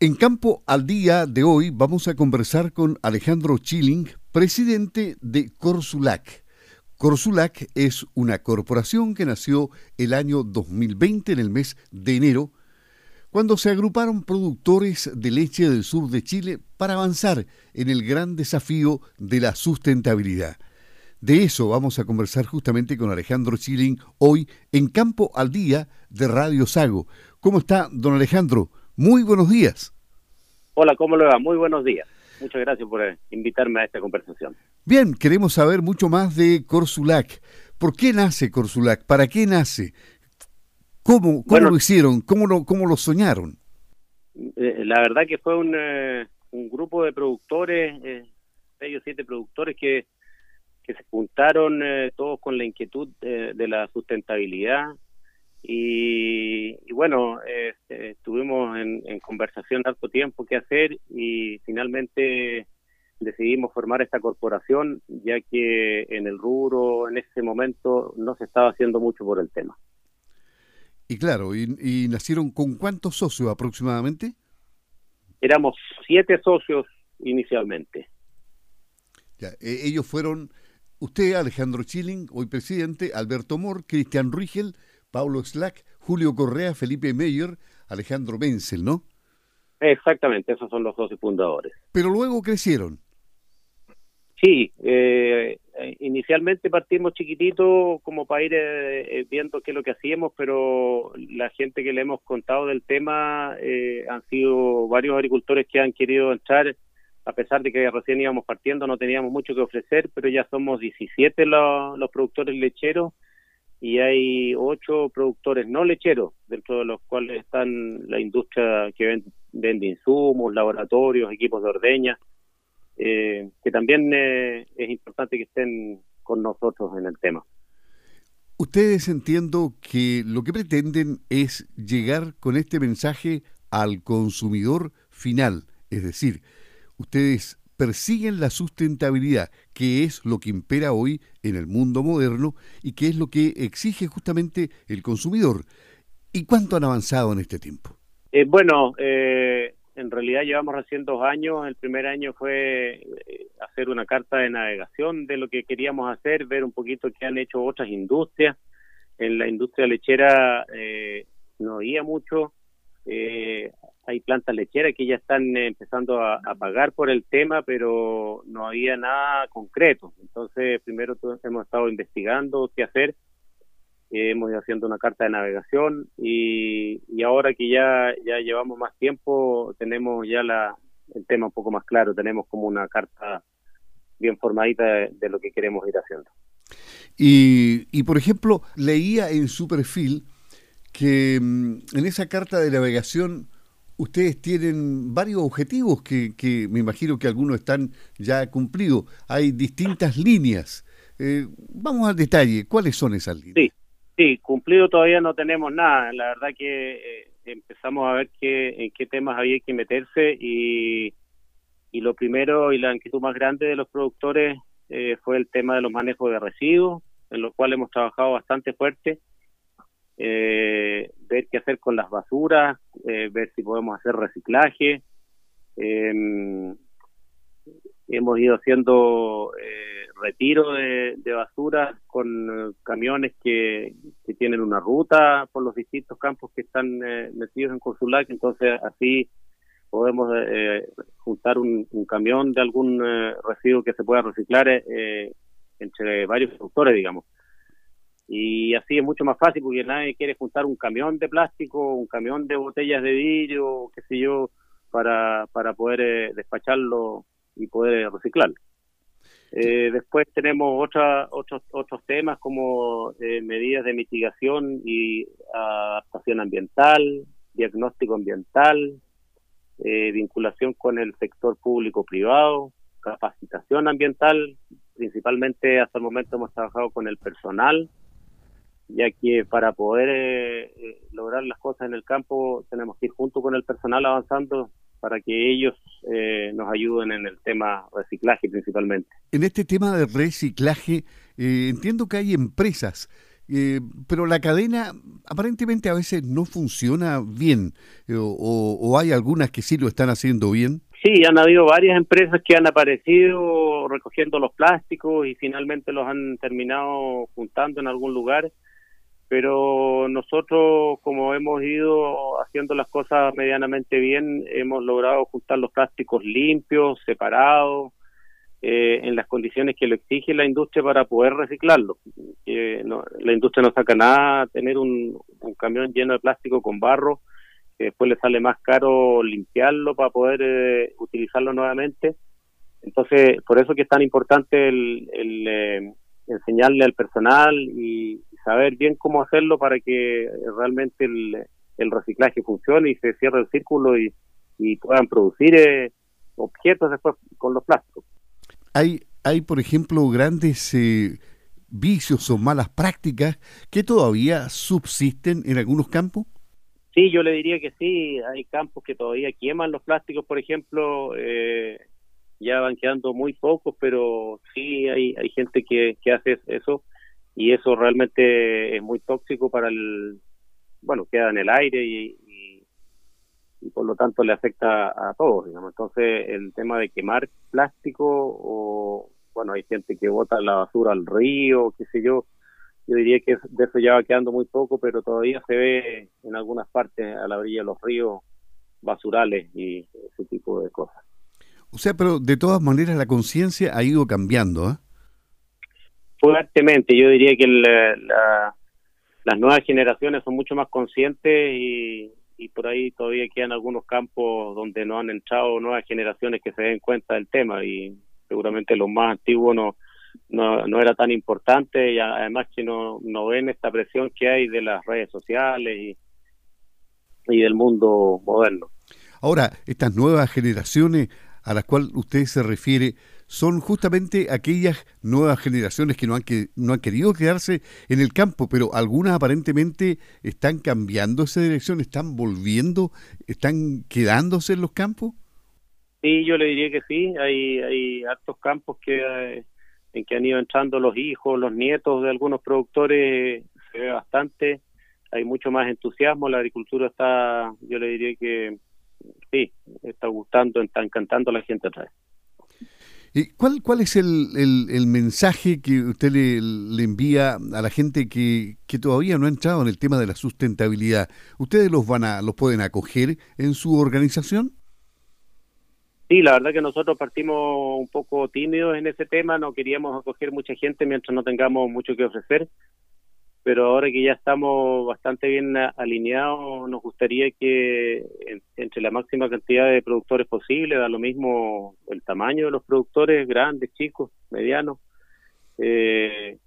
En Campo al Día de hoy vamos a conversar con Alejandro Chilling, presidente de Corsulac. Corsulac es una corporación que nació el año 2020, en el mes de enero, cuando se agruparon productores de leche del sur de Chile para avanzar en el gran desafío de la sustentabilidad. De eso vamos a conversar justamente con Alejandro Chilling hoy en Campo al Día de Radio Sago. ¿Cómo está, don Alejandro? Muy buenos días. Hola, ¿cómo le va? Muy buenos días. Muchas gracias por eh, invitarme a esta conversación. Bien, queremos saber mucho más de Corsulac. ¿Por qué nace Corsulac? ¿Para qué nace? ¿Cómo, cómo lo hicieron? ¿Cómo lo, cómo lo soñaron? Eh, la verdad que fue un, eh, un grupo de productores, seis o siete productores que, que se juntaron todos con la inquietud de la sustentabilidad, y, bueno, este, estuvimos en, conversación harto tiempo qué hacer y finalmente decidimos formar esta corporación ya que en el rubro en ese momento no se estaba haciendo mucho por el tema. Y claro, ¿y, nacieron con cuántos socios aproximadamente? Éramos siete socios inicialmente. Ya, e, ellos fueron usted, Alejandro Chilling, hoy presidente, Alberto Mor, Cristian Rigel, Paulo Slack, Julio Correa, Felipe Meyer, Alejandro Menzel, ¿no? Exactamente, esos son los dos fundadores. Pero luego crecieron. Sí, eh, inicialmente partimos chiquitito como para ir eh, eh, viendo qué es lo que hacíamos, pero la gente que le hemos contado del tema han sido varios agricultores que han querido entrar, a pesar de que recién íbamos partiendo, no teníamos mucho que ofrecer, pero ya somos 17 los productores lecheros y hay ocho productores no lecheros, dentro de los cuales están la industria que vende, insumos, laboratorios, equipos de ordeña, eh, que también eh, es importante que estén con nosotros en el tema. Ustedes entiendo que lo que pretenden es llegar con este mensaje al consumidor final, es decir, ustedes persiguen la sustentabilidad, que es lo que impera hoy en el mundo moderno y que es lo que exige justamente el consumidor. ¿Y cuánto han avanzado en este tiempo? Eh, bueno, eh, en realidad llevamos recién dos años. El primer año fue eh, hacer una carta de navegación de lo que queríamos hacer, ver un poquito qué han hecho otras industrias. En la industria lechera no había mucho. Eh, hay plantas lecheras que ya están empezando a, pagar por el tema, pero no había nada concreto. Entonces, primero hemos estado investigando qué hacer, eh, hemos ido haciendo una carta de navegación y, ahora que ya, ya llevamos más tiempo, tenemos ya la, el tema un poco más claro, tenemos como una carta bien formadita de, lo que queremos ir haciendo. Y, y, por ejemplo, leía en su perfil que mm, en esa carta de navegación ustedes tienen varios objetivos que, me imagino que algunos están ya cumplidos. Hay distintas líneas. Eh, vamos al detalle. ¿Cuáles son esas líneas? Sí, sí, cumplido todavía no tenemos nada. La verdad que eh, empezamos a ver qué, en qué temas había que meterse y, y lo primero y la inquietud más grande de los productores eh, fue el tema de los manejos de residuos, en lo cual hemos trabajado bastante fuerte eh, ver qué hacer con las basuras, eh, ver si podemos hacer reciclaje. Em, hemos ido haciendo eh, retiro de, basura con camiones que, tienen una ruta por los distintos campos que están metidos en Consulac, entonces así podemos juntar un, camión de algún residuo que se pueda reciclar entre varios productores, digamos y así es mucho más fácil porque nadie quiere juntar un camión de plástico, un camión de botellas de vidrio, qué sé yo, para, para poder eh, despacharlo y poder reciclarlo. Eh, después tenemos otra, otros, otros temas como eh, medidas de mitigación y adaptación ambiental, diagnóstico ambiental, vinculación con el sector público-privado, capacitación ambiental, principalmente hasta el momento hemos trabajado con el personal ya que para poder eh, eh, lograr las cosas en el campo tenemos que ir junto con el personal avanzando para que ellos eh, nos ayuden en el tema reciclaje principalmente. En este tema de reciclaje, entiendo que hay empresas Eh, pero la cadena aparentemente a veces no funciona bien, eh, o, hay algunas que sí lo están haciendo bien. Sí, han habido varias empresas que han aparecido recogiendo los plásticos y finalmente los han terminado juntando en algún lugar, pero nosotros como hemos ido haciendo las cosas medianamente bien, hemos logrado juntar los plásticos limpios, separados, eh, en las condiciones que lo exige la industria para poder reciclarlo. la industria no saca nada tener un, camión lleno de plástico con barro, que después le sale más caro limpiarlo para poder eh, utilizarlo nuevamente. Entonces, por eso que es tan importante el, eh, enseñarle al personal y saber bien cómo hacerlo para que realmente el, reciclaje funcione y se cierre el círculo y, y puedan producir objetos después con los plásticos. Hay, hay por ejemplo, grandes eh, vicios o malas prácticas que todavía subsisten en algunos campos. Sí, yo le diría que sí. Hay campos que todavía queman los plásticos, por ejemplo. Eh, ya van quedando muy pocos, pero sí hay, hay gente que, que hace eso y eso realmente es muy tóxico para el, bueno, queda en el aire y, y por lo tanto le afecta a todos, digamos. Entonces, el tema de quemar plástico o, bueno, hay gente que bota la basura al río, qué sé yo, yo diría que de eso ya va quedando muy poco, pero todavía se ve en algunas partes a la orilla de los ríos basurales y ese tipo de cosas. O sea, pero de todas maneras la conciencia ha ido cambiando, ¿eh? Fuertemente, yo diría que las nuevas generaciones son mucho más conscientes y, por ahí todavía quedan algunos campos donde no han entrado nuevas generaciones que se den cuenta del tema. Y seguramente los más antiguos no, no, era tan importante. Y además que no, no ven esta presión que hay de las redes sociales y, y del mundo moderno. Ahora, estas nuevas generaciones a las cuales usted se refiere, son justamente aquellas nuevas generaciones que no han, que no han querido quedarse en el campo, pero algunas aparentemente están cambiando esa dirección, están volviendo, están quedándose en los campos. Sí, yo le diría que sí, hay, hay hartos campos que, eh, en que han ido entrando los hijos, los nietos de algunos productores, se ve bastante, hay mucho más entusiasmo, la agricultura está, yo le diría que sí, está gustando, está encantando a la gente atrás. ¿Y cuál, cuál es el, el, mensaje que usted le, le, envía a la gente que, que todavía no ha entrado en el tema de la sustentabilidad? ¿Ustedes los van a los pueden acoger en su organización? Sí, la verdad que nosotros partimos un poco tímidos en ese tema, no queríamos acoger mucha gente mientras no tengamos mucho que ofrecer, pero ahora que ya estamos bastante bien alineados, nos gustaría que la máxima cantidad de productores posible, da lo mismo el tamaño de los productores, grandes, chicos, medianos, eh,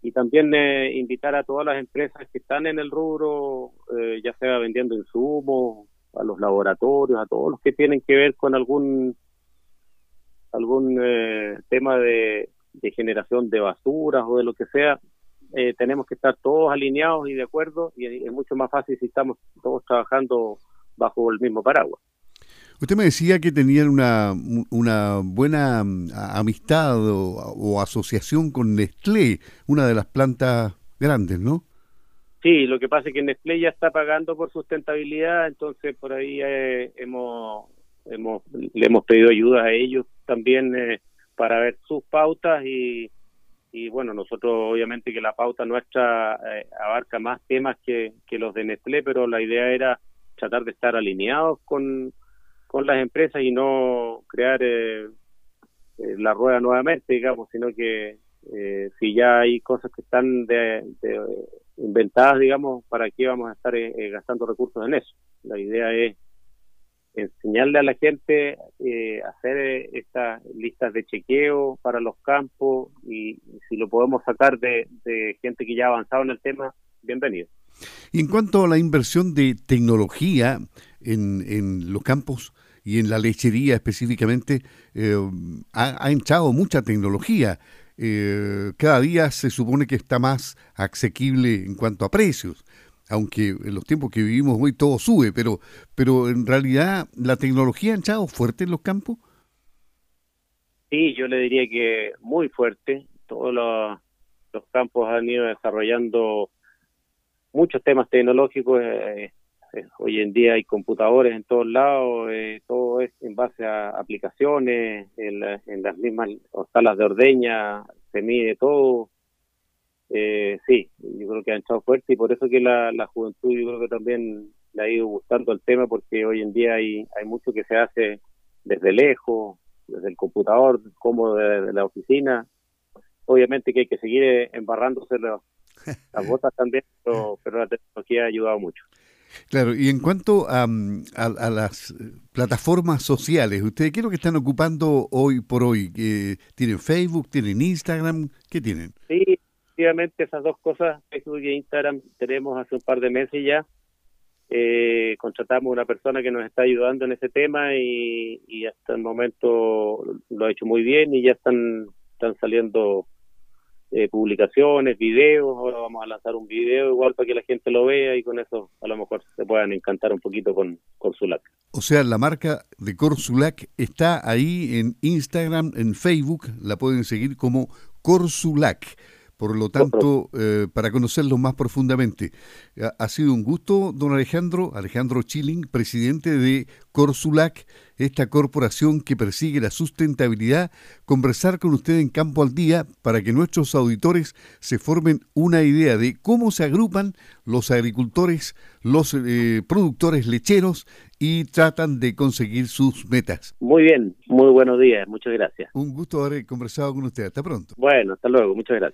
y también eh, invitar a todas las empresas que están en el rubro, eh, ya sea vendiendo insumos, a los laboratorios, a todos los que tienen que ver con algún algún tema de generación de basuras o de lo que sea, eh, tenemos que estar todos alineados y de acuerdo y es mucho más fácil si estamos todos trabajando bajo el mismo paraguas. Usted me decía que tenían una, una buena mm, amistad o, asociación con Nestlé, una de las plantas grandes, ¿no? Sí, lo que pasa es que Nestlé ya está pagando por sustentabilidad, entonces por ahí eh, hemos, hemos, le hemos pedido ayuda a ellos también eh, para ver sus pautas y, y bueno, nosotros obviamente que la pauta nuestra eh, abarca más temas que, que los de Nestlé, pero la idea era tratar de estar alineados con, con las empresas y no crear eh, eh, la rueda nuevamente, digamos, sino que si ya hay cosas que están de, inventadas, digamos, ¿para qué vamos a estar gastando recursos en eso? La idea es enseñarle a la gente eh, hacer eh, estas listas de chequeo para los campos y, si lo podemos sacar de, gente que ya ha avanzado en el tema, bienvenido. Y en cuanto a la inversión de tecnología en, en los campos y en la lechería específicamente, eh, ha, ha, entrado mucha tecnología. cada día se supone que está más asequible en cuanto a precios aunque en los tiempos que vivimos hoy todo sube, pero, pero en realidad la tecnología ha echado fuerte en los campos. Sí, yo le diría que muy fuerte. Todos los campos han ido desarrollando muchos temas tecnológicos. Eh, eh, hoy en día hay computadores en todos lados, eh, todo es en base a aplicaciones, en, las mismas salas de ordeña, se mide todo. sí, yo creo que han echado fuerte y por eso que la, la juventud yo creo que también le ha ido gustando el tema porque hoy en día hay, hay mucho que se hace desde lejos, desde el computador, como de, la oficina. Obviamente que hay que seguir eh, embarrándose las botas también, pero, la tecnología ha ayudado mucho. Claro, y en cuanto a, a, las plataformas sociales, ¿ustedes qué es lo que están ocupando hoy por hoy? ¿Tienen Facebook, tienen Instagram? ¿Qué tienen? Sí, efectivamente esas dos cosas, Facebook e Instagram, tenemos hace un par de meses ya eh, contratamos una persona que nos está ayudando en ese tema y, y, hasta el momento lo ha hecho muy bien y ya están, están saliendo eh, publicaciones, videos, ahora vamos a lanzar un video igual para que la gente lo vea y con eso a lo mejor se puedan encantar un poquito con Corsulac. O sea, la marca de Corsulac está ahí en Instagram, en Facebook, la pueden seguir como Corsulac. Por lo tanto, eh, para conocerlo más profundamente, ha, sido un gusto, don Alejandro, Alejandro Chilling, presidente de Corsulac, esta corporación que persigue la sustentabilidad, conversar con usted en Campo al Día para que nuestros auditores se formen una idea de cómo se agrupan los agricultores, los eh, productores lecheros y tratan de conseguir sus metas. Muy bien, muy buenos días, muchas gracias. Un gusto haber conversado con usted, hasta pronto. Bueno, hasta luego, muchas gracias.